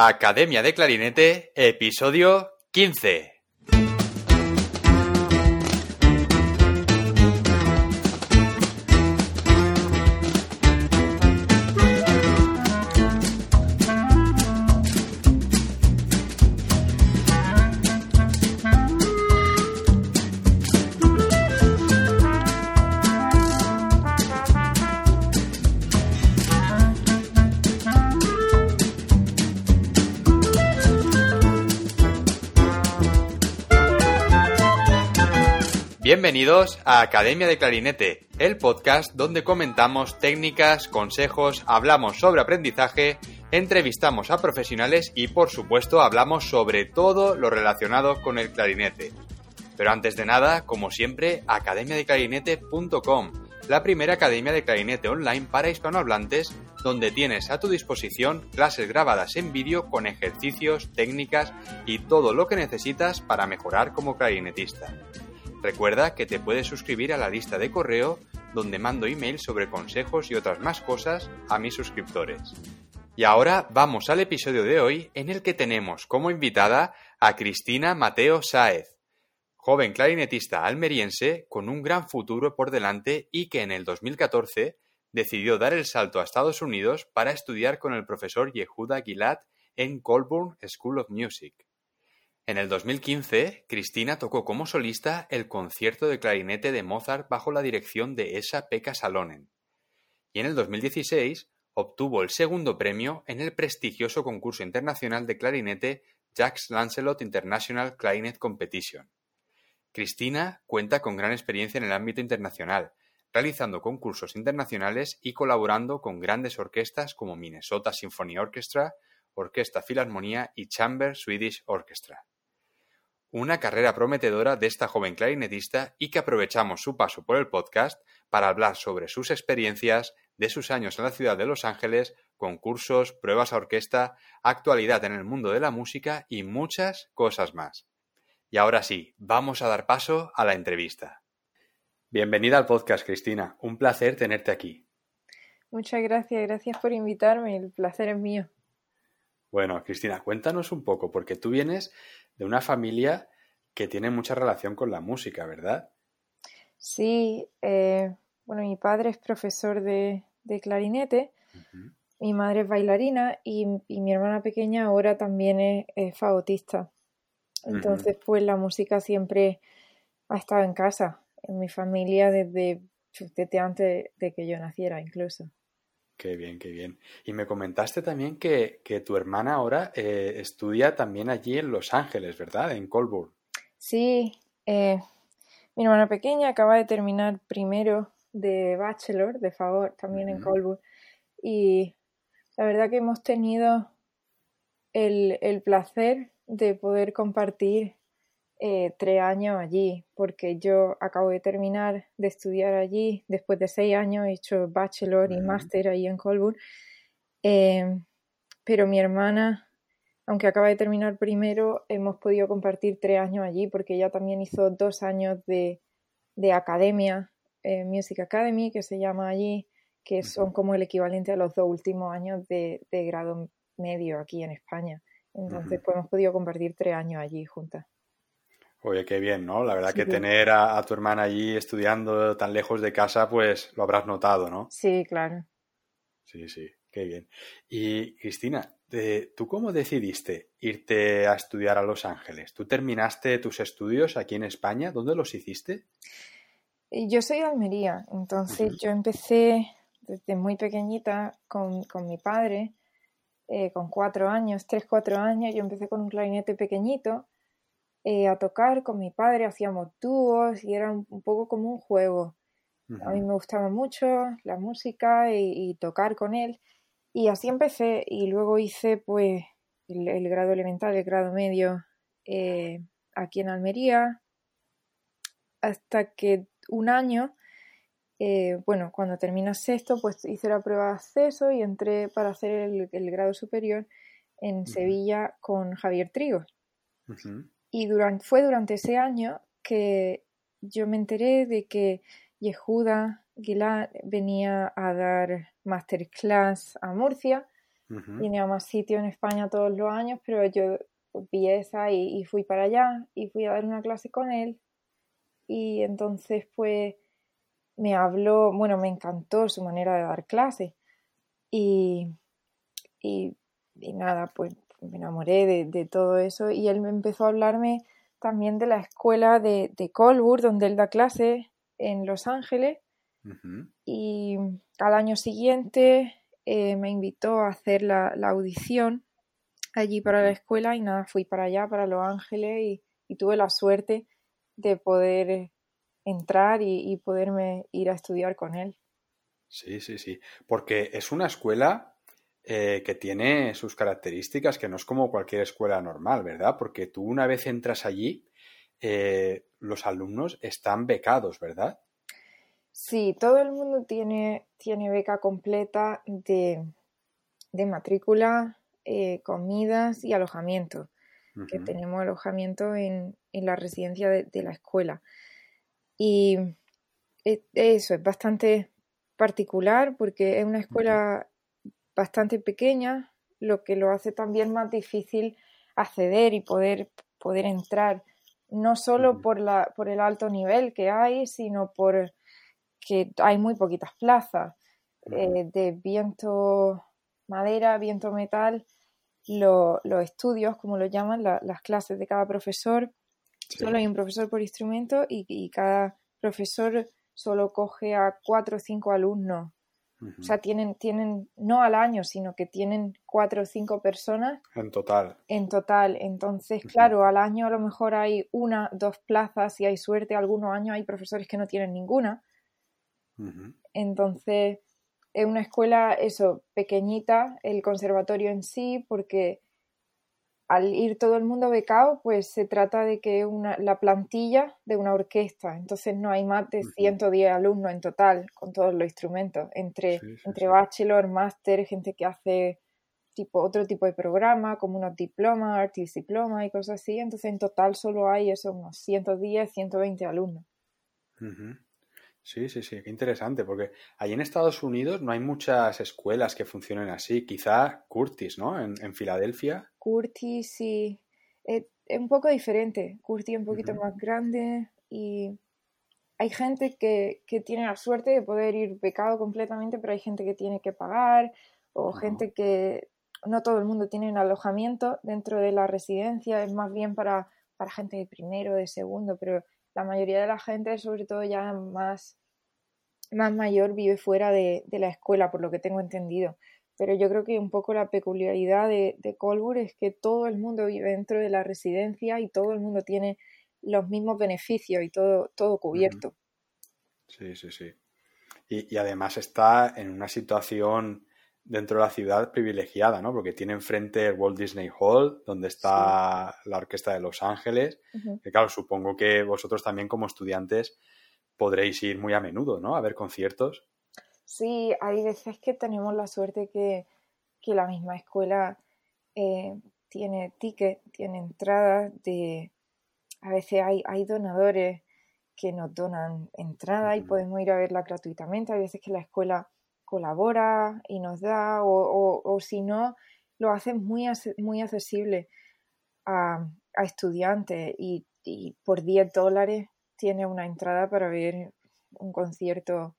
Academia de Clarinete, episodio 15. Bienvenidos a Academia de Clarinete, el podcast donde comentamos técnicas, consejos, hablamos sobre aprendizaje, entrevistamos a profesionales y por supuesto hablamos sobre todo lo relacionado con el clarinete. Pero antes de nada, como siempre, academiadeclarinete.com, la primera academia de clarinete online para hispanohablantes, donde tienes a tu disposición clases grabadas en vídeo con ejercicios, técnicas y todo lo que necesitas para mejorar como clarinetista. Recuerda que te puedes suscribir a la lista de correo donde mando email sobre consejos y otras más cosas a mis suscriptores. Y ahora vamos al episodio de hoy en el que tenemos como invitada a Cristina Mateo Sáez, joven clarinetista almeriense con un gran futuro por delante y que en el 2014 decidió dar el salto a Estados Unidos para estudiar con el profesor Yehuda Gilad en Colburn School of Music. En el 2015, Cristina tocó como solista el concierto de clarinete de Mozart bajo la dirección de Esa-Pekka Salonen. Y en el 2016 obtuvo el segundo premio en el prestigioso concurso internacional de clarinete Jacques Lancelot International Clarinet Competition. Cristina cuenta con gran experiencia en el ámbito internacional, realizando concursos internacionales y colaborando con grandes orquestas como Minnesota Symphony Orchestra, Orquesta Filarmonía y Chamber Swedish Orchestra. Una carrera prometedora de esta joven clarinetista y que aprovechamos su paso por el podcast para hablar sobre sus experiencias de sus años en la ciudad de Los Ángeles, concursos, pruebas a orquesta, actualidad en el mundo de la música y muchas cosas más. Y ahora sí, vamos a dar paso a la entrevista. Bienvenida al podcast, Cristina. Un placer tenerte aquí. Muchas gracias, gracias por invitarme. El placer es mío. Bueno, Cristina, cuéntanos un poco, porque tú vienes de una familia que tiene mucha relación con la música, ¿verdad? Sí, eh, bueno, mi padre es profesor de, clarinete, mi madre es bailarina y, mi hermana pequeña ahora también es, es fagotista. Entonces, pues la música siempre ha estado en casa, en mi familia desde, desde antes de que yo naciera incluso. Qué bien, qué bien. Y me comentaste también que, tu hermana ahora eh, estudia también allí en Los Ángeles, ¿verdad? En Colburn. Sí, eh, mi hermana pequeña acaba de terminar primero de bachelor, de favor, también en Colburn. Y la verdad que hemos tenido el, el placer de poder compartir eh, tres años allí, porque yo acabo de terminar de estudiar allí, después de seis años he hecho bachelor y máster ahí en Colburn, em, pero mi hermana, aunque acaba de terminar primero, hemos podido compartir tres años allí, porque ella también hizo dos años de, de academia, eh, Music Academy, que se llama allí, que son como el equivalente a los dos últimos años de, de grado medio aquí en España. Entonces, pues hemos podido compartir tres años allí juntas. Oye, qué bien, ¿no? La verdad que tener a, tu hermana allí estudiando tan lejos de casa, pues lo habrás notado, ¿no? Sí, claro. Sí, sí, qué bien. Y Cristina, ¿tú cómo decidiste irte a estudiar a Los Ángeles? ¿Tú terminaste tus estudios aquí en España? ¿Dónde los hiciste? Yo soy de Almería, entonces yo empecé desde muy pequeñita con, mi padre, eh, con cuatro años, tres, cuatro años, yo empecé con un clarinete pequeñito eh, a tocar con mi padre, hacíamos dúos y era un, poco como un juego. A mí me gustaba mucho la música y, tocar con él y así empecé y luego hice pues el, grado elemental, el grado medio eh, aquí en Almería hasta que un año eh, bueno, cuando terminé sexto, pues hice la prueba de acceso y entré para hacer el, grado superior en Sevilla con Javier Trigo. Y durante, fue durante ese año que yo me enteré de que Yehuda Gilad venía a dar masterclass a Murcia Viene a más sitios en España todos los años, pero yo vi esa y, fui para allá y fui a dar una clase con él. Y entonces, pues, me habló, bueno, me encantó su manera de dar clase. Y, y, nada, pues me enamoré de, todo eso. Y él me empezó a hablarme también de la escuela de, de Colbur, donde él da clase en Los Ángeles. Y al año siguiente eh, me invitó a hacer la, audición allí para la escuela y nada, fui para allá, para Los Ángeles y, tuve la suerte de poder entrar y, poderme ir a estudiar con él. Sí, sí, sí, porque es una escuela eh, que tiene sus características, que no es como cualquier escuela normal, ¿verdad? Porque tú una vez entras allí, eh, los alumnos están becados, ¿verdad? Sí, todo el mundo tiene, tiene beca completa de, matrícula, eh, comidas y alojamiento, que tenemos alojamiento en, la residencia de, la escuela. Y eso es bastante particular porque es una escuela bastante pequeña, lo que lo hace también más difícil acceder y poder, poder entrar, no solo por, la, por el alto nivel que hay, sino por que hay muy poquitas plazas eh, de viento madera, viento metal, los estudios, como lo llaman, las clases de cada profesor. Solo hay un profesor por instrumento y, cada profesor solo coge a cuatro o cinco alumnos. O sea, tienen, tienen, no al año, sino que tienen cuatro o cinco personas. En total. En total. Entonces, claro, al año a lo mejor hay una, dos plazas, si hay suerte, algunos años hay profesores que no tienen ninguna. Entonces, es una escuela, eso, pequeñita, el conservatorio en sí, porque al ir todo el mundo becado, pues se trata de que una, la plantilla de una orquesta, entonces no hay más de 110 alumnos en total con todos los instrumentos, entre, entre bachelor, máster, gente que hace tipo otro tipo de programa, como unos diplomas, artist diploma y cosas así, entonces en total solo hay eso, unos 110, 120 alumnos. Sí, sí, sí, qué interesante, porque ahí en Estados Unidos no hay muchas escuelas que funcionen así. Quizá Curtis, ¿no? En, Filadelfia. Curtis, sí. Es, un poco diferente. Curtis es un poquito más grande y hay gente que, tiene la suerte de poder ir becado completamente, pero hay gente que tiene que pagar o gente que no todo el mundo tiene un alojamiento dentro de la residencia, es más bien para, para gente de primero, de segundo, pero la mayoría de la gente, sobre todo ya más, más mayor, vive fuera de, la escuela, por lo que tengo entendido. Pero yo creo que un poco la peculiaridad de, de Colbur es que todo el mundo vive dentro de la residencia y todo el mundo tiene los mismos beneficios y todo, todo cubierto. Sí, sí, sí. Y, y, además está en una situación dentro de la ciudad privilegiada, ¿no? Porque tiene enfrente el Walt Disney Hall, donde está la Orquesta de Los Ángeles, que claro, supongo que vosotros también como estudiantes podréis ir muy a menudo, ¿no? A ver conciertos. Sí, hay veces que tenemos la suerte que, la misma escuela eh, tiene ticket, tiene entradas de... A veces hay, hay donadores que nos donan entrada y podemos ir a verla gratuitamente. Hay veces que la escuela colabora y nos da, o, si no, lo hace muy, muy accesible a, estudiantes y, por 10 dólares tiene una entrada para ver un concierto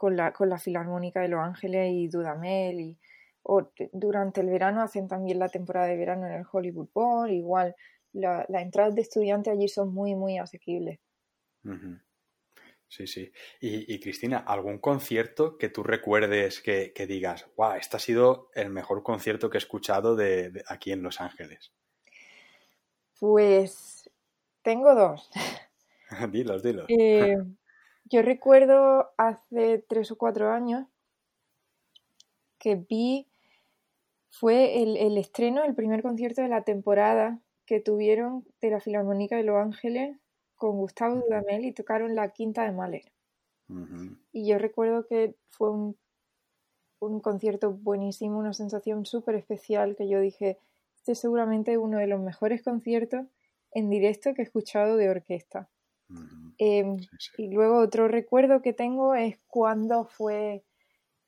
con la, con la Filarmónica de Los Ángeles y Dudamel y o durante el verano hacen también la temporada de verano en el Hollywood Bowl, igual las entradas de estudiantes allí son muy muy asequibles. Sí, sí. Y, Cristina, ¿algún concierto que tú recuerdes que, digas, wow, este ha sido el mejor concierto que he escuchado de, aquí en Los Ángeles? Pues tengo dos. dilos, dilos. Eh, yo recuerdo hace tres o cuatro años que vi, fue el, el estreno, el primer concierto de la temporada que tuvieron de la Filarmónica de Los Ángeles con Gustavo Dudamel y tocaron la quinta de Mahler. Y yo recuerdo que fue un, un concierto buenísimo, una sensación súper especial que yo dije, este es seguramente uno de los mejores conciertos en directo que he escuchado de orquesta. Em, y luego otro recuerdo que tengo es cuando fue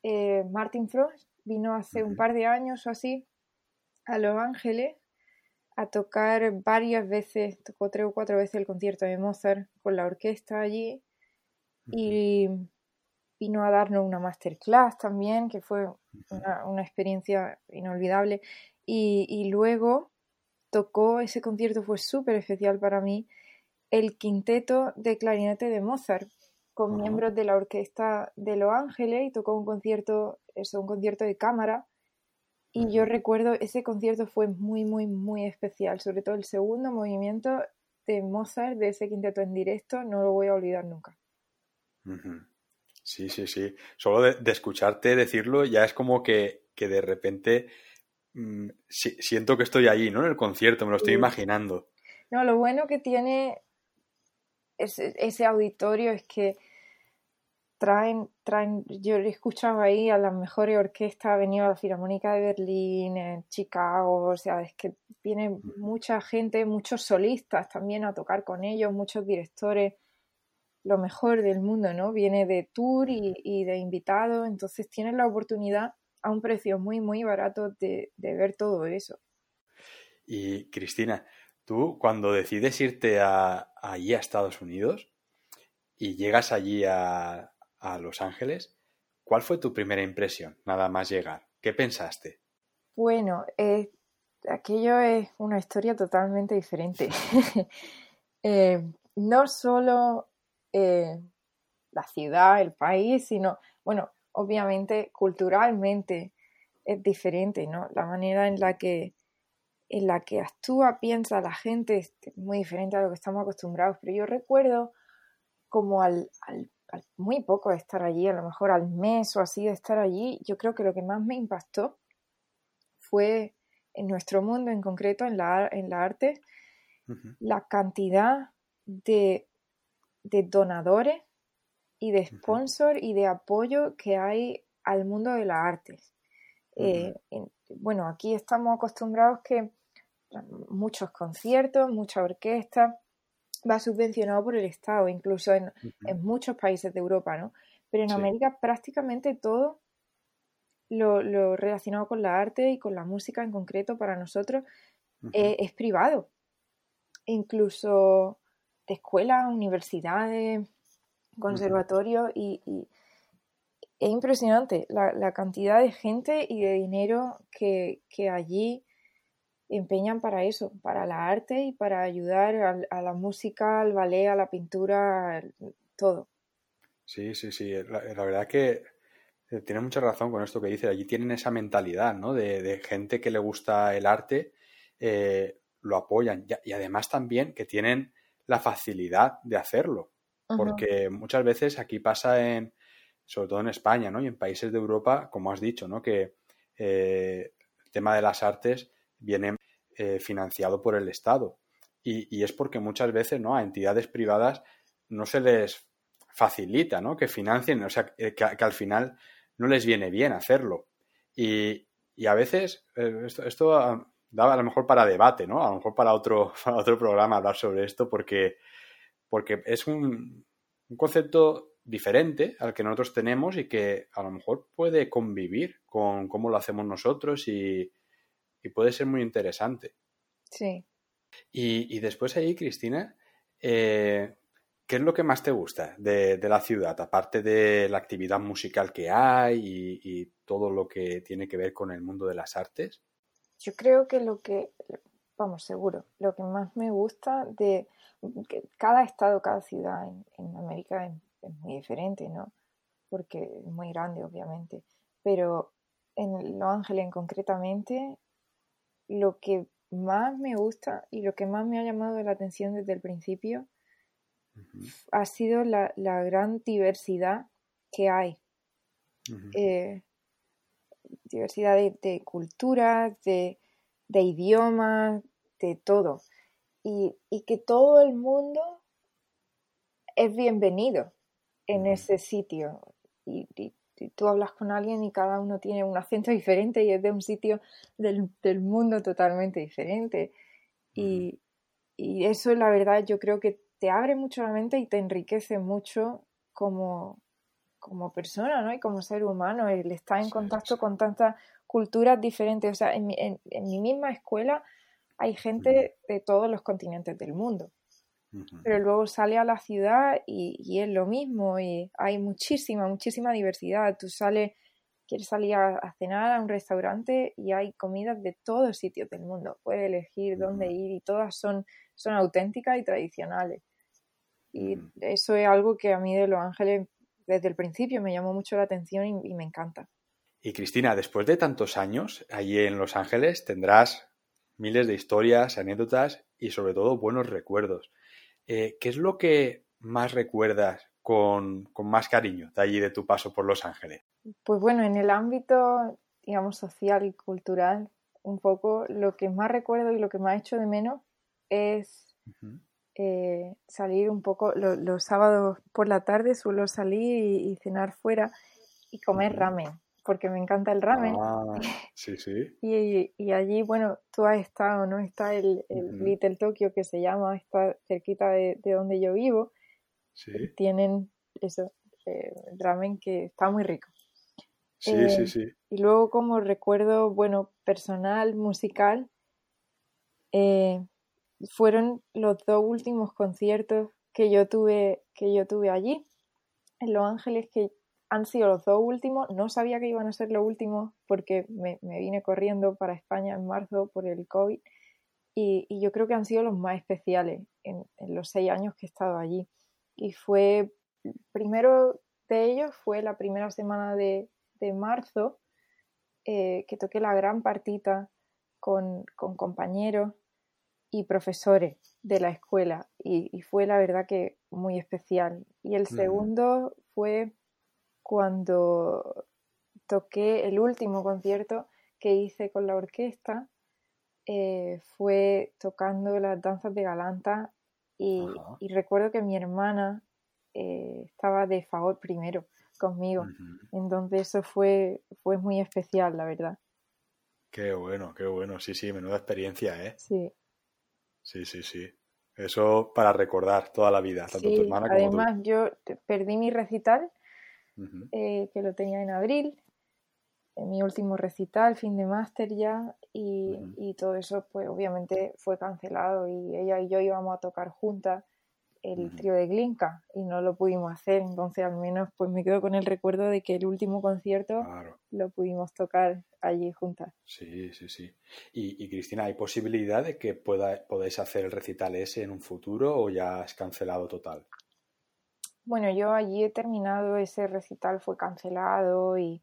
eh, Martin Frost vino hace un par de años o así a Los Ángeles a tocar varias veces, tocó tres o cuatro veces el concierto de Mozart con la orquesta allí y vino a darnos una masterclass también, que fue una, experiencia inolvidable. Y, luego tocó, ese concierto fue súper especial para mí, el quinteto de clarinete de Mozart, con miembros de la orquesta de Los Ángeles, y tocó un concierto, eso, un concierto de cámara. Y yo recuerdo, ese concierto fue muy, muy, muy especial, sobre todo el segundo movimiento de Mozart, de ese quinteto en directo, no lo voy a olvidar nunca. Sí, sí, sí. Solo de, escucharte decirlo ya es como que, de repente mm, siento que estoy allí, ¿no? En el concierto, me lo estoy imaginando. No, lo bueno que tiene ese, ese auditorio es que traen, traen, yo he escuchado ahí a las mejores orquestas, ha venido a la Filarmónica de Berlín, en Chicago, o sea, es que viene mucha gente, muchos solistas también a tocar con ellos, muchos directores lo mejor del mundo, ¿no? Viene de tour y, de invitado, entonces tienes la oportunidad a un precio muy, muy barato de, ver todo eso. Y Cristina, tú cuando decides irte a, allí a Estados Unidos y llegas allí a, Los Ángeles, ¿cuál fue tu primera impresión nada más llegar? ¿Qué pensaste? Bueno, eh, aquello es una historia totalmente diferente. Eh, no solo eh, la ciudad, el país, sino, bueno, obviamente culturalmente es diferente, ¿no? La manera en la que en la que actúa, piensa la gente es muy diferente a lo que estamos acostumbrados. Pero yo recuerdo como al, al, muy poco de estar allí, a lo mejor al mes o así de estar allí, yo creo que lo que más me impactó fue en nuestro mundo en concreto, en la, en la arte, la cantidad de de donadores y de sponsor y de apoyo que hay al mundo de las artes. Eh, bueno, aquí estamos acostumbrados que muchos conciertos, mucha orquesta va subvencionado por el Estado, incluso en, muchos países de Europa, ¿no? Pero en América prácticamente todo lo, relacionado con la arte y con la música en concreto para nosotros eh, es privado. Incluso de escuelas, universidades, conservatorios y, es impresionante la, cantidad de gente y de dinero que, allí empeñan para eso, para la arte y para ayudar a, la música, al ballet, a la pintura, todo. Sí, sí, sí. La, verdad que eh, tiene mucha razón con esto que dice. Allí tienen esa mentalidad, ¿no? De, gente que le gusta el arte, eh, lo apoyan. y, además también que tienen la facilidad de hacerlo. Porque muchas veces aquí pasa en, sobre todo en España, ¿no? Y en países de Europa, como has dicho, ¿no? Que eh, el tema de las artes viene eh, financiado por el Estado. Y, es porque muchas veces, ¿no? A entidades privadas no se les facilita, ¿no? Que financien, o sea, que, al final no les viene bien hacerlo. Y, a veces, eh, esto, esto da a lo mejor para debate, ¿no? A lo mejor para otro, otro programa hablar sobre esto porque, porque es un, concepto diferente al que nosotros tenemos y que a lo mejor puede convivir con cómo lo hacemos nosotros y, puede ser muy interesante. Sí. Y, después ahí, Cristina, eh, ¿qué es lo que más te gusta de, la ciudad, aparte de la actividad musical que hay y, todo lo que tiene que ver con el mundo de las artes? Yo creo que lo que, vamos, seguro, lo que más me gusta de cada estado, cada ciudad en, América es, muy diferente, ¿no? Porque es muy grande, obviamente. Pero en Los Ángeles, concretamente, lo que más me gusta y lo que más me ha llamado la atención desde el principio ha sido la, gran diversidad que hay diversidad de, culturas, de, idiomas, de todo. Y, que todo el mundo es bienvenido en ese sitio. Y, tú hablas con alguien y cada uno tiene un acento diferente y es de un sitio del, mundo totalmente diferente. Y, y, eso, la verdad, yo creo que te abre mucho la mente y te enriquece mucho como, como persona, ¿no? Y como ser humano, el estar en contacto con tantas culturas diferentes. O sea, en mi, en, mi misma escuela hay gente de todos los continentes del mundo. Pero luego sale a la ciudad y, y, es lo mismo y hay muchísima, muchísima diversidad. Tú sales, quieres salir a, cenar a un restaurante y hay comidas de todos sitios del mundo. Puedes elegir dónde ir y todas son, son auténticas y tradicionales. Y eso es algo que a mí de Los Ángeles desde el principio me llamó mucho la atención y, me encanta. Y Cristina, después de tantos años allí en Los Ángeles tendrás miles de historias, anécdotas y sobre todo buenos recuerdos. Eh, ¿Qué es lo que más recuerdas con, con, más cariño de allí de tu paso por Los Ángeles? Pues bueno, en el ámbito, digamos, social y cultural, un poco lo que más recuerdo y lo que más hecho de menos es eh, salir un poco, los sábados por la tarde suelo salir y, cenar fuera y comer ramen, porque me encanta el ramen. Ah, sí, sí. y, allí, bueno, tú has estado, ¿no? Está el, Little Tokyo que se llama, está cerquita de, donde yo vivo. Sí. tienen eso, eh, ramen que está muy rico. Sí, sí, eh, sí. Y luego como recuerdo, bueno, personal, musical, eh, fueron los dos últimos conciertos que yo tuve, que yo tuve allí, en Los Ángeles, que han sido los dos últimos. No sabía que iban a ser los últimos porque me, vine corriendo para España en marzo por el COVID y, yo creo que han sido los más especiales en, los seis años que he estado allí. Y fue, primero de ellos fue la primera semana de, marzo eh, que toqué la gran partita con, con compañeros y profesores de la escuela y, fue la verdad que muy especial. Y el segundo fue cuando toqué el último concierto que hice con la orquesta, eh, fue tocando las danzas de Galanta y, recuerdo que mi hermana eh, estaba de favor primero conmigo. Entonces eso fue, fue muy especial, la verdad. Qué bueno, qué bueno. Sí, sí, menuda experiencia, ¿eh? Sí. Sí, sí, sí. Eso para recordar toda la vida, tanto tu hermana como además, yo perdí mi recital, eh, que lo tenía en abril, en mi último recital, fin de máster ya, y, y, todo eso, pues obviamente fue cancelado y ella y yo íbamos a tocar juntas el trío de Glinka y no lo pudimos hacer, entonces al menos pues me quedo con el recuerdo de que el último concierto lo pudimos tocar allí juntas. Sí, sí, sí. Y, Cristina, ¿hay posibilidad de que pueda, podáis hacer el recital ese en un futuro o ya es cancelado total? Bueno, yo allí he terminado ese recital, fue cancelado y,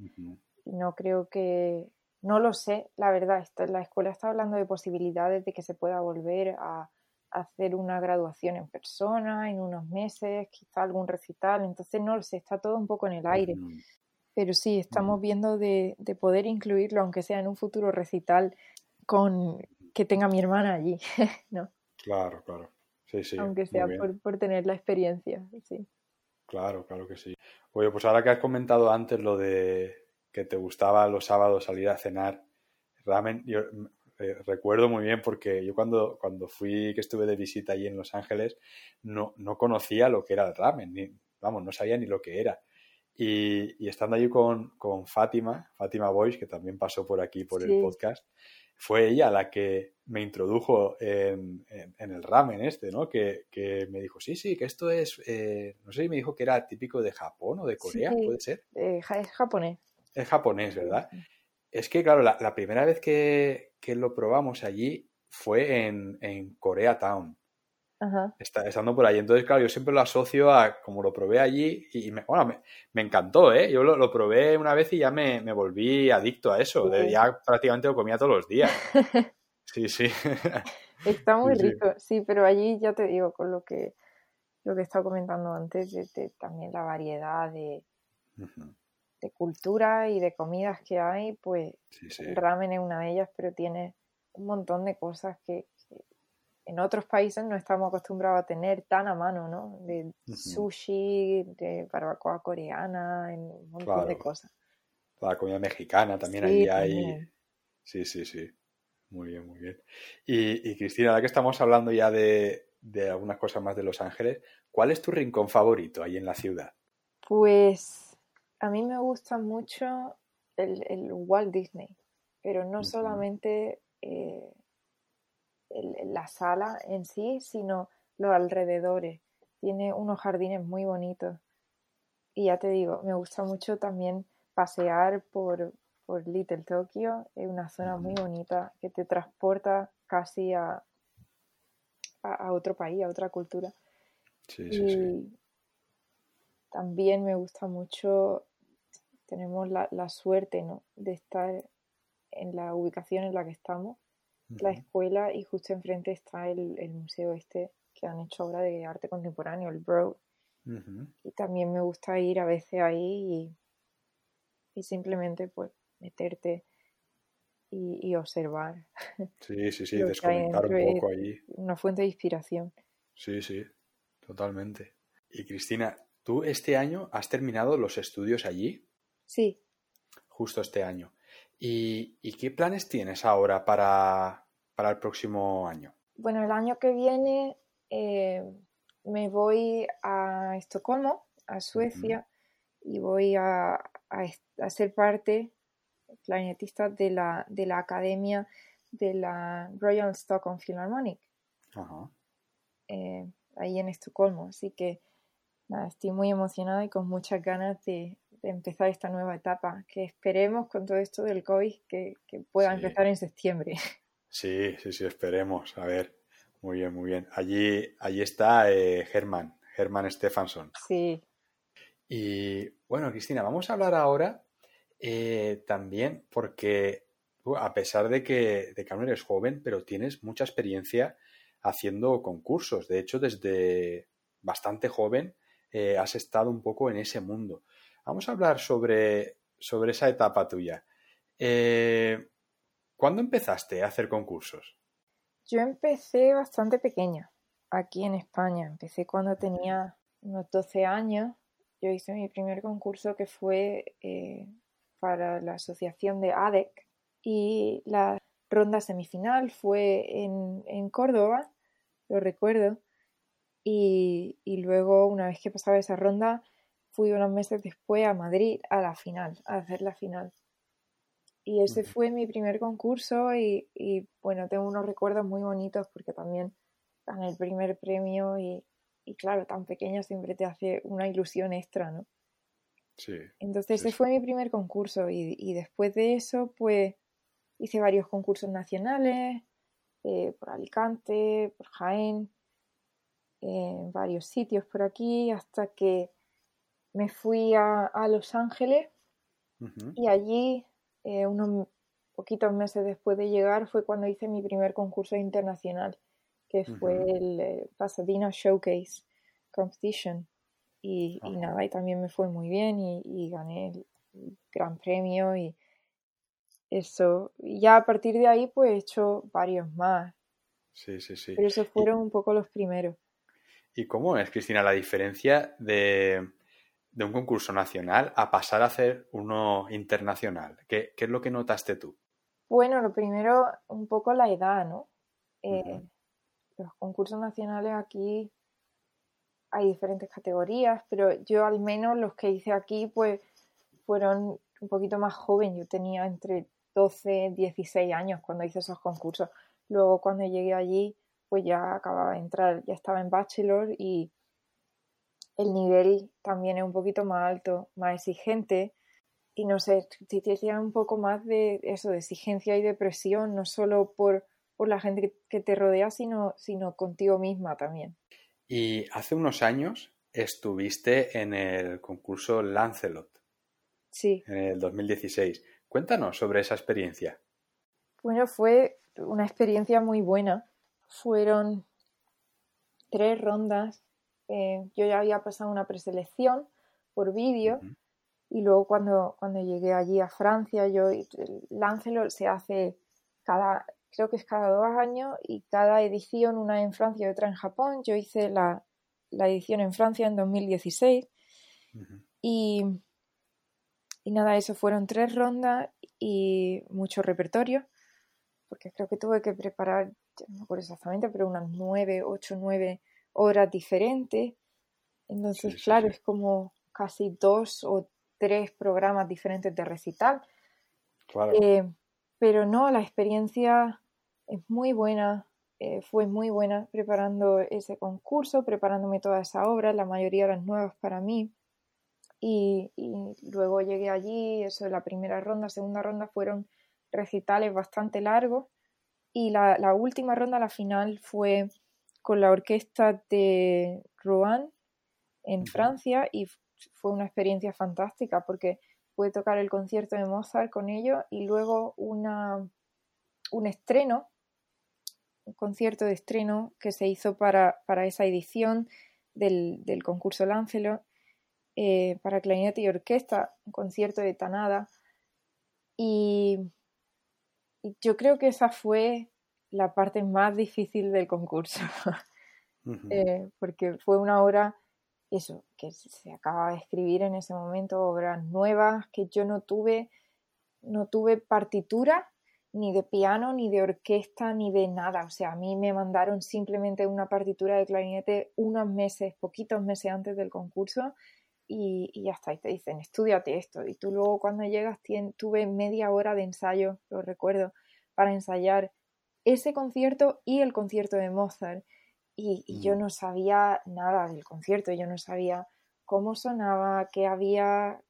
y no creo que, no lo sé, la verdad, la escuela está hablando de posibilidades de que se pueda volver a hacer una graduación en persona en unos meses, quizá algún recital, entonces no lo sé, está todo un poco en el aire. Pero sí, estamos viendo de, poder incluirlo, aunque sea en un futuro recital, con que tenga mi hermana allí, ¿no? Claro, claro. Sí, sí. Aunque sea por, tener la experiencia, sí. Claro, claro que sí. Oye, pues ahora que has comentado antes lo de que te gustaba los sábados salir a cenar ramen, yo eh, recuerdo muy bien porque yo cuando, cuando fui, que estuve de visita allí en Los Ángeles, no, no conocía lo que era el ramen, ni, vamos, no sabía ni lo que era. Y, estando allí con, con, Fátima, Fátima Boys, que también pasó por aquí por el podcast, fue ella la que me introdujo en, en, el ramen este, ¿no? Que, que, me dijo, sí, sí, que esto es, eh, no sé si me dijo que era típico de Japón o de Corea, ¿puede ser? es japonés. Es japonés, ¿verdad? Es que, claro, la, la primera vez que, que lo probamos allí fue en, en Koreatown. Ajá. estando por allí. Entonces, claro, yo siempre lo asocio a como lo probé allí y me, bueno, me, encantó, ¿eh? Yo lo, probé una vez y ya me, volví adicto a eso. ya prácticamente lo comía todos los días. Sí, sí. Está muy rico, sí, pero allí ya te digo, con lo que lo que estaba comentando antes, de, también la variedad de, de cultura y de comidas que hay, pues el ramen es una de ellas, pero tiene un montón de cosas que, en otros países no estamos acostumbrados a tener tan a mano, ¿no? De sushi, de barbacoa coreana, en un montón de cosas. La comida mexicana también ahí hay. Sí, sí, sí. Muy bien, muy bien. Y, Cristina, ahora que estamos hablando ya de, de algunas cosas más de Los Ángeles, ¿cuál es tu rincón favorito ahí en la ciudad? Pues A mí me gusta mucho el, Walt Disney, pero no solamente eh, la sala en sí, sino los alrededores. Tiene unos jardines muy bonitos. Y ya te digo, me gusta mucho también pasear por, por Little Tokyo. Es una zona muy bonita que te transporta casi a, a, otro país, a otra cultura. Sí, sí, sí. También me gusta mucho, tenemos la, suerte ¿no? de estar en la ubicación en la que estamos, la escuela, y justo enfrente está el, museo este que han hecho obra de arte contemporáneo, el Broad. Y también me gusta ir a veces ahí y, simplemente pues meterte y, observar. Sí, sí, sí, desconectar un poco allí. Una fuente de inspiración. Sí, sí, totalmente. Y Cristina, ¿tú este año has terminado los estudios allí? Sí. Justo este año. ¿Y, qué planes tienes ahora para, el próximo año? Bueno, el año que viene eh, me voy a Estocolmo, a Suecia, y voy a, a, ser parte clarinetista de la, de la Academia de la Royal Stockholm Philharmonic. Eh, ahí en Estocolmo. Así que nada, estoy muy emocionada y con muchas ganas de, empezar esta nueva etapa, que esperemos con todo esto del COVID que, pueda empezar en septiembre. Sí, sí, sí, esperemos. A ver, muy bien, muy bien. Allí, allí está eh, Germán, Germán Stefansson. Sí. Y bueno, Cristina, vamos a hablar ahora eh, también porque a pesar de que, de que aún eres joven, pero tienes mucha experiencia haciendo concursos. De hecho, desde bastante joven eh, has estado un poco en ese mundo. Vamos a hablar sobre, sobre esa etapa tuya. Eh, ¿Cuándo empezaste a hacer concursos? Yo empecé bastante pequeña, aquí en España. Empecé cuando tenía unos 12 años. Yo hice mi primer concurso que fue eh, para la asociación de ADEC y la ronda semifinal fue en, en Córdoba, lo recuerdo. Y, y, luego, una vez que pasaba esa ronda, fui unos meses después a Madrid a la final, a hacer la final. Y ese fue mi primer concurso y, y, bueno, tengo unos recuerdos muy bonitos porque también gané el primer premio y, y, claro, tan pequeño siempre te hace una ilusión extra, ¿no? Sí. Entonces ese fue mi primer concurso y, y después de eso, pues hice varios concursos nacionales, eh, por Alicante, por Jaén, en varios sitios por aquí, hasta que me fui a, Los Ángeles y allí, eh, unos poquitos meses después de llegar, fue cuando hice mi primer concurso internacional, que fue el eh, Pasadena Showcase Competition. Y, nada, y también me fue muy bien y, gané el, gran premio y eso. Y ya a partir de ahí, pues he hecho varios más. Sí, sí, sí. Pero esos fueron un poco los primeros. ¿Y cómo es, Cristina, la diferencia de, un concurso nacional a pasar a hacer uno internacional? ¿Qué, es lo que notaste tú? Bueno, lo primero, un poco la edad, ¿no? Eh, los concursos nacionales aquí hay diferentes categorías, pero yo al menos los que hice aquí, pues fueron un poquito más joven. Yo tenía entre 12, 16 años cuando hice esos concursos. Luego cuando llegué allí, pues ya acababa de entrar, ya estaba en bachelor y el nivel también es un poquito más alto, más exigente. Y no sé, si tiene un poco más de eso, de exigencia y de presión, no solo por, por la gente que te rodea, sino, sino contigo misma también. Y hace unos años estuviste en el concurso Lancelot. Sí. En el 2016. Cuéntanos sobre esa experiencia. Bueno, fue una experiencia muy buena. Fueron tres rondas. Eh, yo ya había pasado una preselección por vídeo y luego cuando, cuando llegué allí a Francia, yo Lancelot se hace cada, creo que es cada dos años y cada edición, una en Francia y otra en Japón. Yo hice la, edición en Francia en 2016 y y nada, eso fueron tres rondas y mucho repertorio, porque creo que tuve que preparar, no me acuerdo exactamente, pero unas nueve, ocho, nueve horas diferentes. Entonces, claro, es como casi dos o tres programas diferentes de recital. Claro. Eh, pero no, la experiencia es muy buena, eh, fue muy buena preparando ese concurso, preparándome toda esa obra, la mayoría eran nuevas para mí. Y, luego llegué allí, eso la primera ronda, segunda ronda fueron recitales bastante largos y la, la última ronda, la final, fue con la orquesta de Rouen en Francia y fue una experiencia fantástica porque pude tocar el concierto de Mozart con ellos y luego una, un estreno, un concierto de estreno que se hizo para, para esa edición del, del concurso Lancelot eh, para clarinete y orquesta, un concierto de Tanada. Y, yo creo que esa fue la parte más difícil del concurso, eh, porque fue una obra, eso, que se acaba de escribir en ese momento, obras nuevas que yo no tuve, no tuve partitura ni de piano, ni de orquesta, ni de nada. O sea, a mí me mandaron simplemente una partitura de clarinete unos meses, poquitos meses antes del concurso y, y, ya está, y te dicen, estudiate esto. Y tú luego cuando llegas tuve media hora de ensayo, lo recuerdo, para ensayar ese concierto y el concierto de Mozart. Y, y yo mm. no sabía nada del concierto, yo no sabía cómo sonaba, qué había,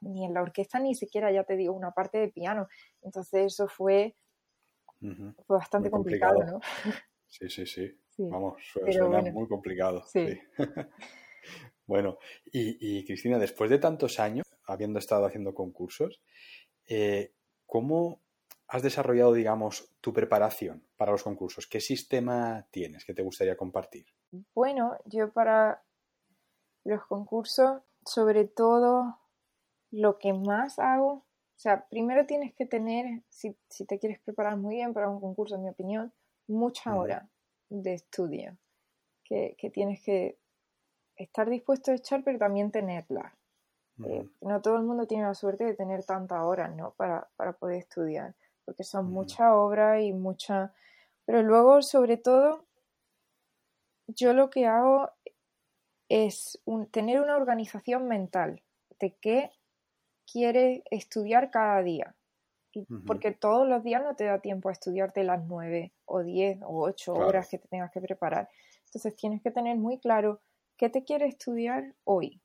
ni en la orquesta ni siquiera, ya te digo, una parte de piano. Entonces eso fue, fue bastante complicado. ¿no? Sí, sí, sí, Vamos, suena muy complicado. sí. Bueno, y, Cristina, después de tantos años, habiendo estado haciendo concursos, eh, ¿cómo has desarrollado, digamos, tu preparación para los concursos? ¿Qué sistema tienes que te gustaría compartir? Bueno, yo para los concursos, sobre todo, lo que más hago, o sea, primero tienes que tener, si, te quieres preparar muy bien para un concurso, en mi opinión, mucha hora de estudio que, que tienes que estar dispuesto a echar, pero también tenerla. Eh, no todo el mundo tiene la suerte de tener tantas horas, ¿no? Para, poder estudiar, porque son muchas obras y mucha... Pero luego, sobre todo, yo lo que hago es tener una organización mental de qué quieres estudiar cada día. Porque todos los días no te da tiempo a estudiarte las nueve o diez o ocho horas que te tengas que preparar. Entonces tienes que tener muy claro qué te quieres estudiar hoy,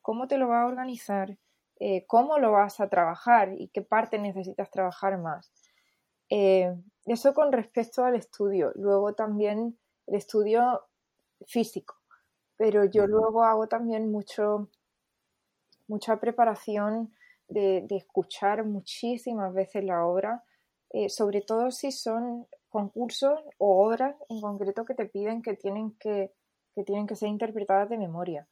cómo te lo vas a organizar, eh, cómo lo vas a trabajar y qué parte necesitas trabajar más. Eh, eso con respecto al estudio. Luego también el estudio físico, pero yo luego hago también mucho, mucha preparación de, escuchar muchísimas veces la obra, eh, sobre todo si son concursos o obras en concreto que te piden que tienen que que tienen que ser interpretadas de memoria.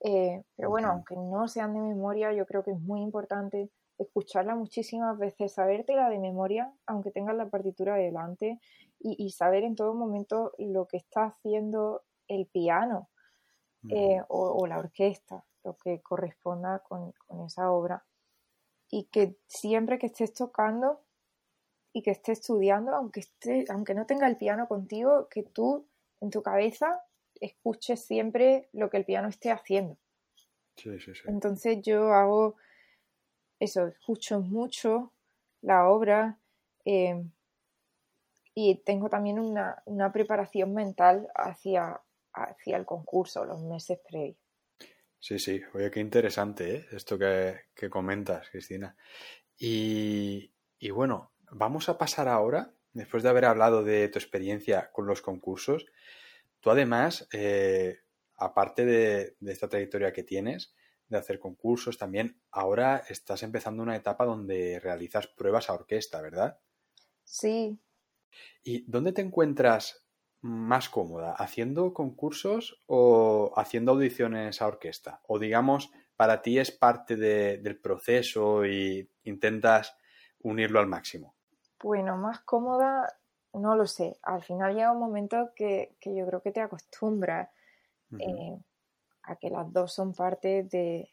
Eh, pero bueno, aunque no sean de memoria, yo creo que es muy importante escucharla muchísimas veces, sabértela de memoria, aunque tengas la partitura delante, y, saber en todo momento lo que está haciendo el piano eh, o, la orquesta, lo que corresponda con, esa obra. Y que siempre que estés tocando y que estés estudiando, aunque, esté, aunque no tenga el piano contigo, que tú en tu cabeza escuches siempre lo que el piano esté haciendo. Sí, sí, sí. Entonces yo hago eso, escucho mucho la obra eh, y tengo también una, preparación mental hacia, hacia el concurso, los meses previos. Sí, sí, oye, qué interesante ¿eh? esto que, comentas, Cristina. Y, y bueno, vamos a pasar ahora, después de haber hablado de tu experiencia con los concursos, Tú además, eh, aparte de, esta trayectoria que tienes, de hacer concursos, también ahora estás empezando una etapa donde realizas pruebas a orquesta, ¿verdad? Sí. ¿Y dónde te encuentras más cómoda? ¿Haciendo concursos o haciendo audiciones a orquesta? O digamos, para ti es parte del proceso y intentas unirlo al máximo. Bueno, más cómoda no lo sé. Al final llega un momento que, yo creo que te acostumbras eh, a que las dos son parte de,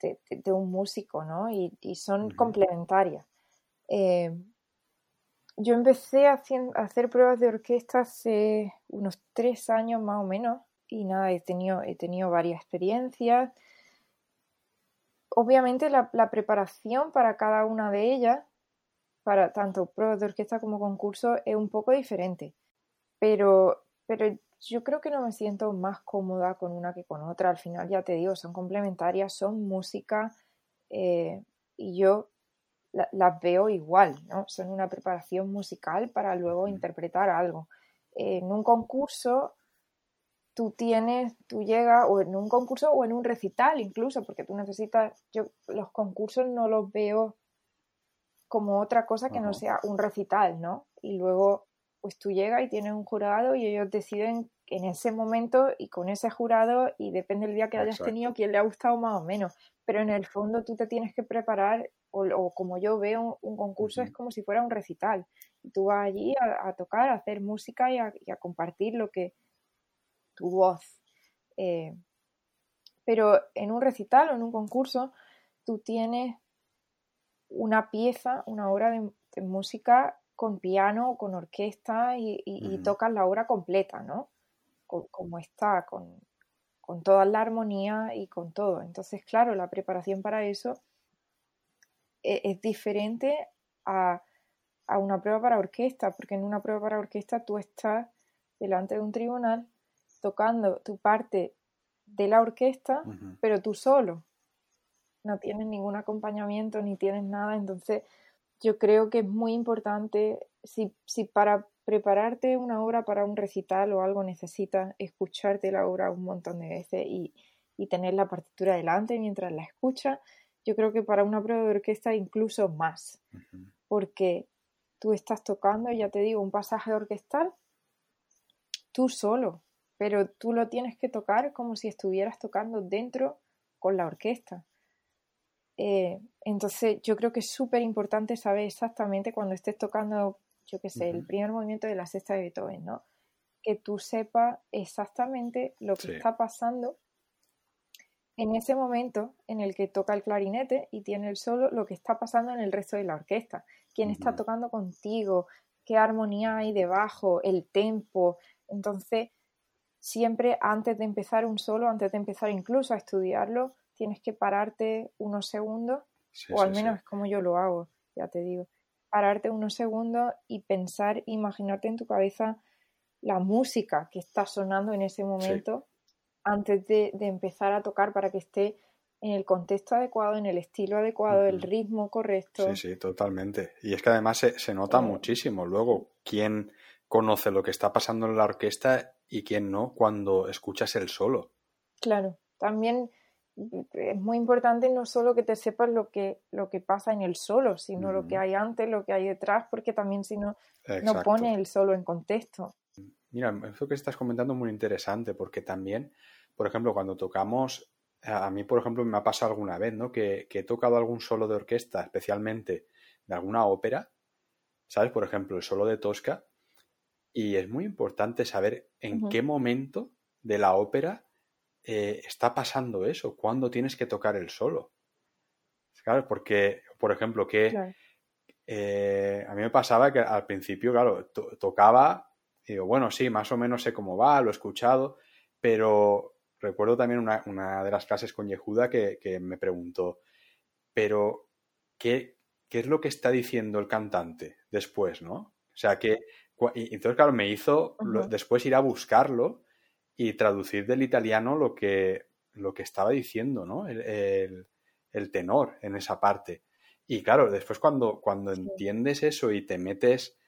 de, un músico, ¿no? Y, son complementarias. Eh, yo empecé a, hacer pruebas de orquesta hace unos tres años más o menos y nada, he tenido, he tenido varias experiencias. obviamente la, preparación para cada una de ellas, para tanto pruebas de orquesta como concurso, es un poco diferente. Pero, pero yo creo que no me siento más cómoda con una que con otra. Al final, ya te digo, son complementarias, son música eh, y yo las veo igual, ¿no? Son una preparación musical para luego interpretar algo. en un concurso tú tienes, tú llegas o en un concurso o en un recital incluso, porque tú necesitas, yo los concursos no los veo como otra cosa que no sea un recital, ¿no? Y luego, pues tú llegas y tienes un jurado y ellos deciden en ese momento y con ese jurado y depende del día que hayas tenido quién le ha gustado más o menos. Pero en el fondo tú te tienes que preparar, o, como yo veo un, concurso es como si fuera un recital. Y tú vas allí a, tocar, a hacer música y a compartir lo que, tu voz. Eh, pero en un recital o en un concurso, tú tienes una pieza, una obra de, música con piano o con orquesta y, tocas la obra completa, ¿no? como está, con, toda la armonía y con todo. Entonces, claro, la preparación para eso es, es diferente a, a, una prueba para orquesta, porque en una prueba para orquesta tú estás delante de un tribunal tocando tu parte de la orquesta, pero tú solo. No tienes ningún acompañamiento ni tienes nada. Entonces, yo creo que es muy importante, si, si para prepararte una obra para un recital o algo necesitas escucharte la obra un montón de veces y, tener la partitura delante mientras la escuchas, yo creo que para una prueba de orquesta incluso más, porque tú estás tocando, ya te digo, un pasaje orquestal, tú solo, pero tú lo tienes que tocar como si estuvieras tocando dentro con la orquesta. Eh, entonces yo creo que es súper importante saber exactamente cuando estés tocando, yo qué sé, el primer movimiento de la sexta de Beethoven, ¿no? Que tú sepas exactamente lo que está pasando en ese momento en el que toca el clarinete y tiene el solo, lo que está pasando en el resto de la orquesta. Quién está tocando contigo, qué armonía hay debajo, el tempo. Entonces, siempre antes de empezar un solo, antes de empezar incluso a estudiarlo, tienes que pararte unos segundos, o al menos es como yo lo hago, ya te digo, pararte unos segundos y pensar, imaginarte en tu cabeza la música que está sonando en ese momento antes de, empezar a tocar para que esté en el contexto adecuado, en el estilo adecuado, el ritmo correcto. Sí, sí, totalmente. Y es que además se, nota eh. muchísimo luego quién conoce lo que está pasando en la orquesta y quién no cuando escuchas el solo. Claro, también es muy importante no solo que te sepas lo que, lo que pasa en el solo, sino lo que hay antes, lo que hay detrás, porque también si no, no pone el solo en contexto. Mira, eso que estás comentando es muy interesante, porque también, por ejemplo, cuando tocamos, a mí, por ejemplo, me ha pasado alguna vez, ¿no? Que, que he tocado algún solo de orquesta, especialmente de alguna ópera, ¿sabes? Por ejemplo, el solo de Tosca, y es muy importante saber en qué momento de la ópera eh, está pasando eso, cuándo tienes que tocar el solo. Claro, porque, por ejemplo, que eh, a mí me pasaba que al principio, claro, tocaba, y digo, bueno, sí, más o menos sé cómo va, lo he escuchado, pero recuerdo también una, de las clases con Yehuda que, que me preguntó, pero ¿qué, ¿qué es lo que está diciendo el cantante después, no? O sea, que y entonces, claro, me hizo después ir a buscarlo y traducir del italiano lo que, lo que estaba diciendo, ¿no? El, tenor en esa parte. Y claro, después cuando, cuando entiendes eso y te metes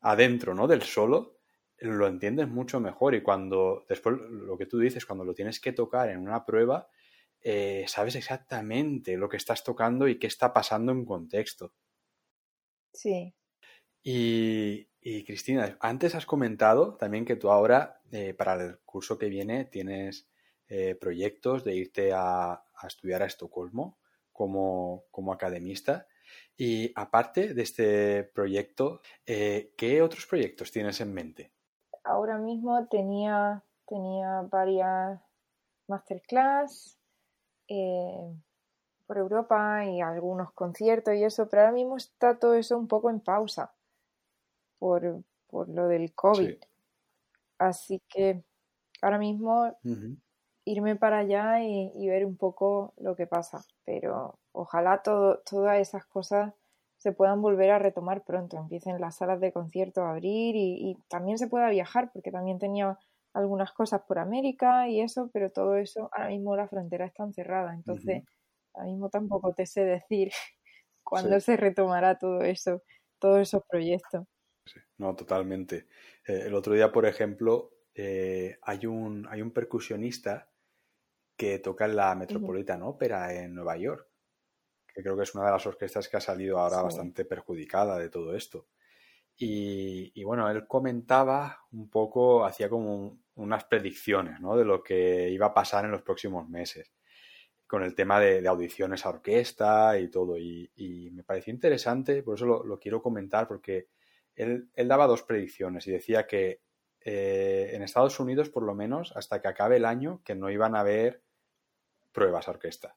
adentro, ¿no? Del solo, lo entiendes mucho mejor. Y cuando, después, lo que tú dices, cuando lo tienes que tocar en una prueba, eh, sabes exactamente lo que estás tocando y qué está pasando en contexto. Sí. Y, y Cristina, antes has comentado también que tú ahora, eh, para el curso que viene, tienes eh, proyectos de irte a, estudiar a Estocolmo como, academista. Y aparte de este proyecto, eh, ¿qué otros proyectos tienes en mente? Ahora mismo tenía, tenía varias masterclass por Europa y algunos conciertos y eso, pero ahora mismo está todo eso un poco en pausa por, por lo del COVID. Así que ahora mismo irme para allá y, ver un poco lo que pasa. Pero ojalá todo, todas esas cosas se puedan volver a retomar pronto, empiecen las salas de concierto a abrir y, también se pueda viajar, porque también tenía algunas cosas por América y eso, pero todo eso, ahora mismo la frontera está encerrada, entonces ahora mismo tampoco te sé decir cuándo se retomará todo eso, todos esos proyectos. No, totalmente. Eh, el otro día, por ejemplo, eh, hay, un, hay un percusionista que toca en la Metropolitan Opera en Nueva York que creo que es una de las orquestas que ha salido ahora bastante perjudicada de todo esto. Y, bueno, él comentaba un poco, hacía como unas predicciones ¿no? de lo que iba a pasar en los próximos meses, con el tema de, audiciones a orquesta y todo. Y, me pareció interesante, por eso lo, quiero comentar, porque él, daba dos predicciones y decía que eh, en Estados Unidos, por lo menos, hasta que acabe el año, que no iban a haber pruebas a orquesta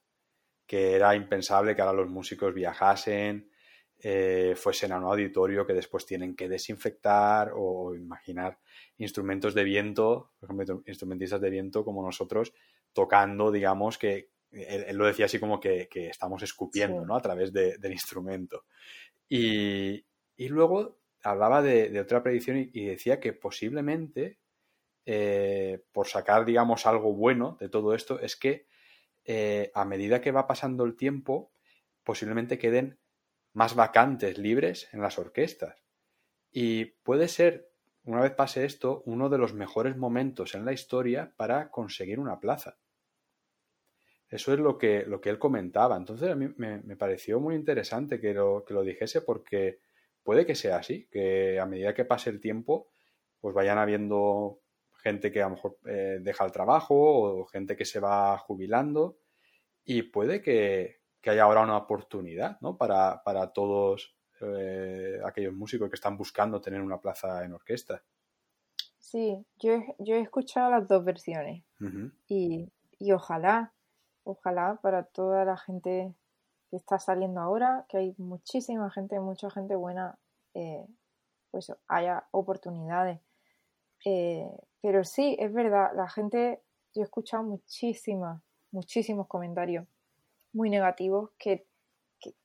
que era impensable que ahora los músicos viajasen, eh, fuesen a un auditorio que después tienen que desinfectar o imaginar instrumentos de viento, por ejemplo, instrumentistas de viento como nosotros, tocando, digamos, que él, lo decía así como que, estamos escupiendo ¿no? a través del instrumento. Y, luego hablaba de, otra predicción y, decía que posiblemente, eh, por sacar, digamos, algo bueno de todo esto, es que eh, a medida que va pasando el tiempo, posiblemente queden más vacantes libres en las orquestas. Y puede ser, una vez pase esto, uno de los mejores momentos en la historia para conseguir una plaza. Eso es lo que, lo que él comentaba. Entonces a mí me, pareció muy interesante que lo, que lo dijese porque puede que sea así, que a medida que pase el tiempo, pues vayan habiendo gente que a lo mejor eh, deja el trabajo o gente que se va jubilando y puede que, haya ahora una oportunidad ¿no? para, todos eh, aquellos músicos que están buscando tener una plaza en orquesta. Sí, yo yo he escuchado las dos versiones y, ojalá, ojalá para toda la gente que está saliendo ahora, que hay muchísima gente, mucha gente buena, eh, pues haya oportunidades. Pero sí, es verdad, la gente, yo he escuchado muchísimas, muchísimos comentarios muy negativos que,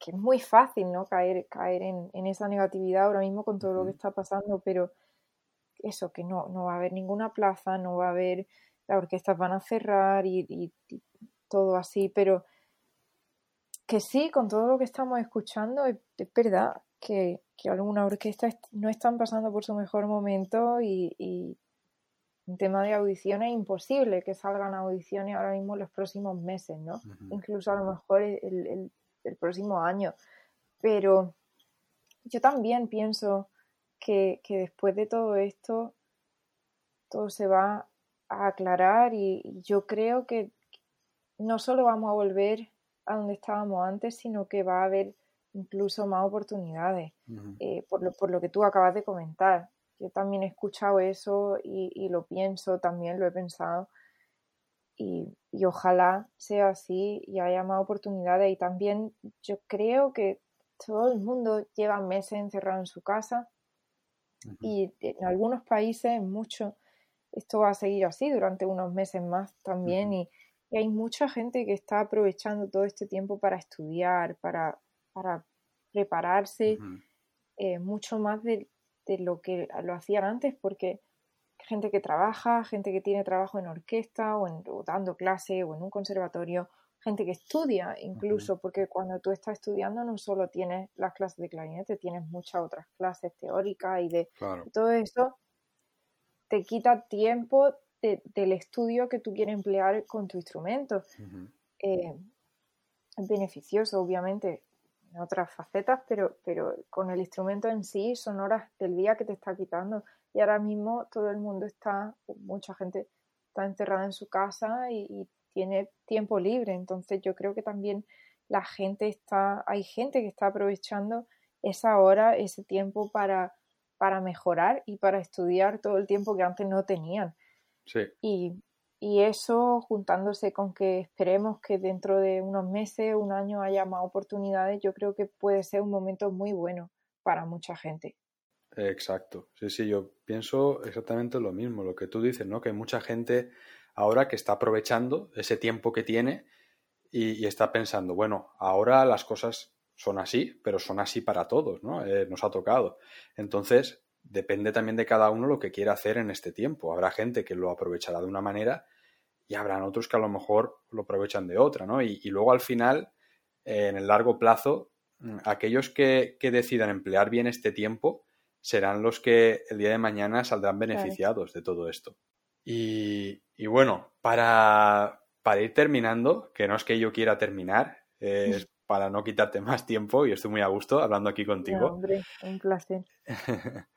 es muy fácil, ¿no? Caer, caer en, esa negatividad ahora mismo con todo lo que está pasando, pero eso, que no, no va a haber ninguna plaza, no va a haber, las orquestas van a cerrar y, todo así, pero que sí, con todo lo que estamos escuchando, es, verdad que, que algunas orquestas no están pasando por su mejor momento y, en tema de audiciones es imposible que salgan audiciones ahora mismo en los próximos meses, ¿no? Incluso a lo mejor el, próximo año. Pero yo también pienso que, después de todo esto, todo se va a aclarar y, yo creo que no solo vamos a volver a donde estábamos antes, sino que va a haber incluso más oportunidades, eh, por, lo, por lo que tú acabas de comentar. Yo también he escuchado eso y, lo pienso, también lo he pensado. Y, ojalá sea así y haya más oportunidades. Y también yo creo que todo el mundo lleva meses encerrado en su casa y en algunos países, mucho, esto va a seguir así durante unos meses más también. y, hay mucha gente que está aprovechando todo este tiempo para estudiar, para, para prepararse eh, mucho más de, de lo que lo hacían antes, porque gente que trabaja, gente que tiene trabajo en orquesta o, en, dando clase o en un conservatorio, gente que estudia incluso, porque cuando tú estás estudiando no solo tienes las clases de clarinete, tienes muchas otras clases teóricas y de todo eso, te quita tiempo del estudio que tú quieres emplear con tu instrumento. Eh, es beneficioso, obviamente, en otras facetas, pero, pero con el instrumento en sí son horas del día que te está quitando. Y ahora mismo todo el mundo está, mucha gente está encerrada en su casa y, tiene tiempo libre. Entonces yo creo que también la gente está, hay gente que está aprovechando esa hora, ese tiempo para, para mejorar y para estudiar todo el tiempo que antes no tenían. Sí. Y, y eso, juntándose con que esperemos que dentro de unos meses, un año haya más oportunidades, yo creo que puede ser un momento muy bueno para mucha gente. Exacto. Sí, sí, yo pienso exactamente lo mismo, lo que tú dices, ¿no? Que mucha gente ahora que está aprovechando ese tiempo que tiene y, está pensando, bueno, ahora las cosas son así, pero son así para todos, ¿no? Eh, nos ha tocado. Entonces, depende también de cada uno lo que quiera hacer en este tiempo. Habrá gente que lo aprovechará de una manera y habrán otros que a lo mejor lo aprovechan de otra, ¿no? Y, luego al final, eh, en el largo plazo, mm, aquellos que, decidan emplear bien este tiempo serán los que el día de mañana saldrán beneficiados de todo esto. Y, bueno, para, para, ir terminando, que no es que yo quiera terminar, para no quitarte más tiempo y estoy muy a gusto hablando aquí contigo. hombre, un placer.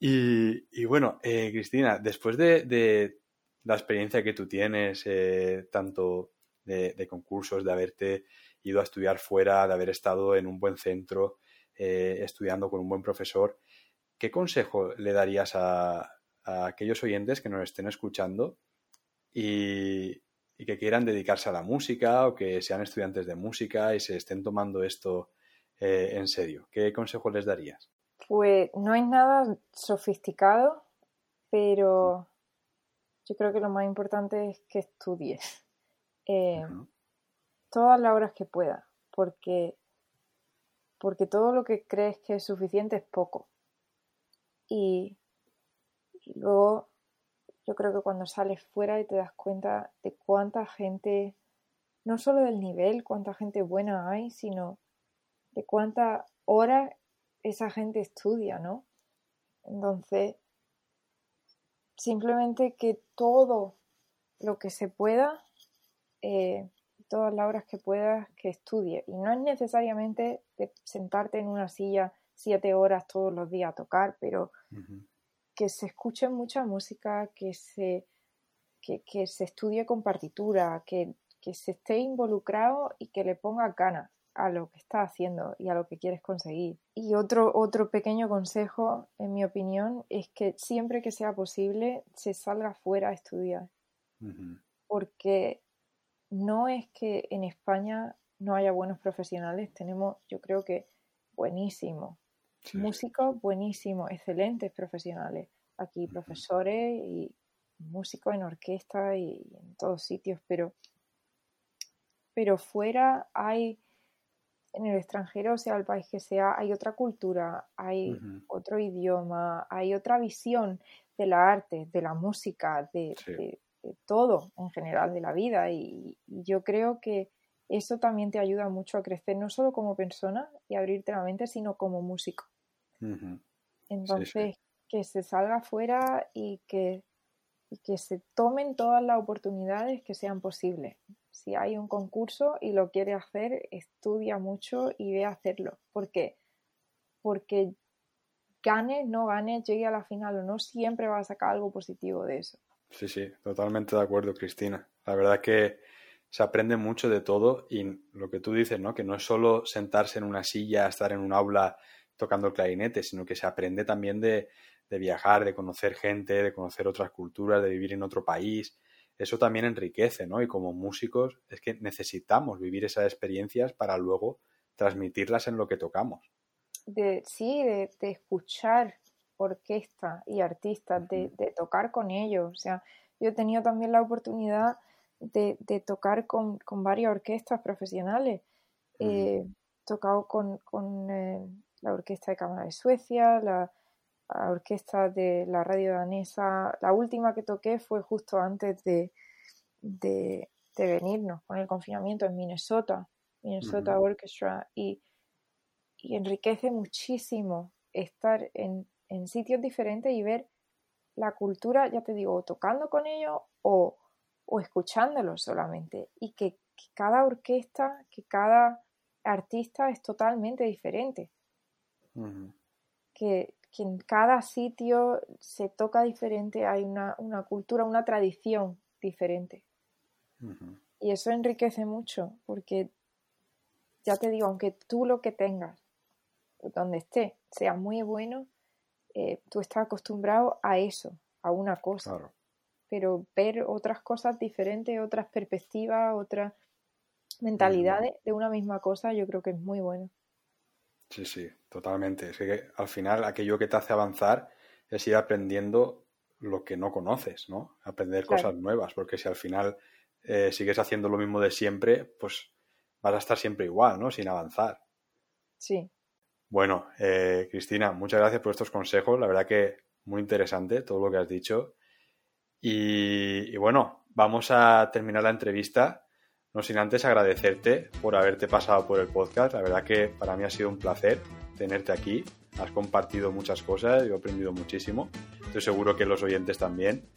y, bueno, eh, Cristina, después de, la experiencia que tú tienes, eh, tanto de, concursos, de haberte ido a estudiar fuera, de haber estado en un buen centro, eh, estudiando con un buen profesor, ¿qué consejo le darías a, aquellos oyentes que nos estén escuchando y, que quieran dedicarse a la música o que sean estudiantes de música y se estén tomando esto eh, en serio? ¿Qué consejo les darías? Pues no es nada sofisticado, pero yo creo que lo más importante es que estudies eh, todas las horas que puedas, porque, porque todo lo que crees que es suficiente es poco. Y, luego yo creo que cuando sales fuera y te das cuenta de cuánta gente, no solo del nivel, cuánta gente buena hay, sino de cuántas horas esa gente estudia, ¿no? Entonces, simplemente que todo lo que se pueda, eh, todas las horas que puedas, que estudie. Y no es necesariamente de sentarte en una silla siete horas todos los días a tocar, pero que se escuche mucha música, que se, que, se estudie con partitura, que, que, se esté involucrado y que le ponga ganas a lo que está haciendo y a lo que quieres conseguir. Y otro, otro pequeño consejo, en mi opinión, es que siempre que sea posible se salga fuera a estudiar. Porque no es que en España no haya buenos profesionales, tenemos, yo creo que buenísimos. Músicos buenísimos, excelentes profesionales. Aquí profesores y músicos en orquesta y en todos sitios, pero, pero fuera hay en el extranjero, sea el país que sea, hay otra cultura, hay otro idioma, hay otra visión de la arte, de la música, de, todo en general, de la vida. Y, yo creo que eso también te ayuda mucho a crecer, no solo como persona y abrirte la mente, sino como músico. Entonces, que se salga afuera y que, y que se tomen todas las oportunidades que sean posibles si hay un concurso y lo quiere hacer, estudia mucho y ve a hacerlo. ¿Por qué? Porque gane, no gane, llegue a la final o no, siempre va a sacar algo positivo de eso. Sí, sí, totalmente de acuerdo, Cristina. La verdad que se aprende mucho de todo y lo que tú dices, ¿no? Que no es solo sentarse en una silla, estar en un aula tocando el clarinete, sino que se aprende también de, de viajar, de conocer gente, de conocer otras culturas, de vivir en otro país eso también enriquece, ¿no? Y como músicos es que necesitamos vivir esas experiencias para luego transmitirlas en lo que tocamos. De, sí, de, escuchar orquesta y artistas, de, tocar con ellos. O sea, yo he tenido también la oportunidad de, tocar con, varias orquestas profesionales. He tocado con, eh, la Orquesta de Cámara de Suecia, la, orquesta de la radio danesa. La última que toqué fue justo antes de, de, venirnos con el confinamiento en Minnesota, Minnesota Orchestra, y, enriquece muchísimo estar en, sitios diferentes y ver la cultura, ya te digo, tocando con ellos o, o escuchándolos solamente. Y que, cada orquesta, que cada artista es totalmente diferente. que, que en cada sitio se toca diferente, hay una, cultura, una tradición diferente. Y eso enriquece mucho, porque ya te digo, aunque tú lo que tengas, donde esté, sea muy bueno, eh, tú estás acostumbrado a eso, a una cosa. Pero ver otras cosas diferentes, otras perspectivas, otras mentalidades de una misma cosa, yo creo que es muy bueno. Sí, sí, totalmente. Es que al final aquello que te hace avanzar es ir aprendiendo lo que no conoces, ¿no? Aprender cosas nuevas, porque si al final eh, sigues haciendo lo mismo de siempre, pues vas a estar siempre igual, ¿no? Sin avanzar. Sí. Bueno, eh, Cristina, muchas gracias por estos consejos. La verdad que muy interesante todo lo que has dicho. Y, bueno, vamos a terminar la entrevista, no sin antes agradecerte por haberte pasado por el podcast. La verdad que para mí ha sido un placer tenerte aquí. Has compartido muchas cosas, yo he aprendido muchísimo. Estoy seguro que los oyentes también.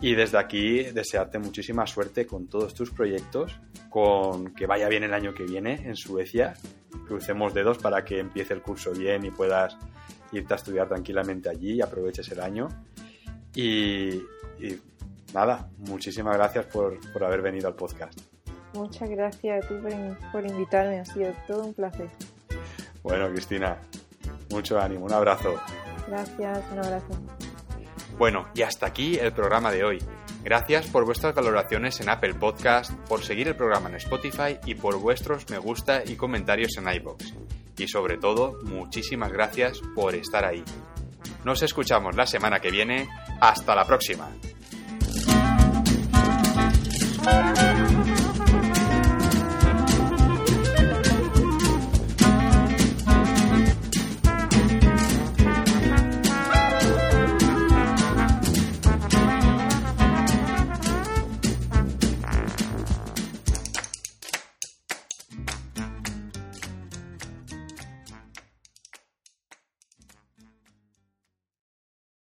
Y desde aquí desearte muchísima suerte con todos tus proyectos, con que vaya bien el año que viene en Suecia. Crucemos dedos para que empiece el curso bien y puedas irte a estudiar tranquilamente allí y aproveches el año. Y, nada, muchísimas gracias por, haber venido al podcast. Muchas gracias a ti por, por invitarme, ha sido todo un placer. Bueno, Cristina, mucho ánimo, un abrazo. Gracias, un abrazo. Bueno, y hasta aquí el programa de hoy. Gracias por vuestras valoraciones en Apple Podcast, por seguir el programa en Spotify y por vuestros me gusta y comentarios en iBox. Y sobre todo, muchísimas gracias por estar ahí. Nos escuchamos la semana que viene. Hasta la próxima.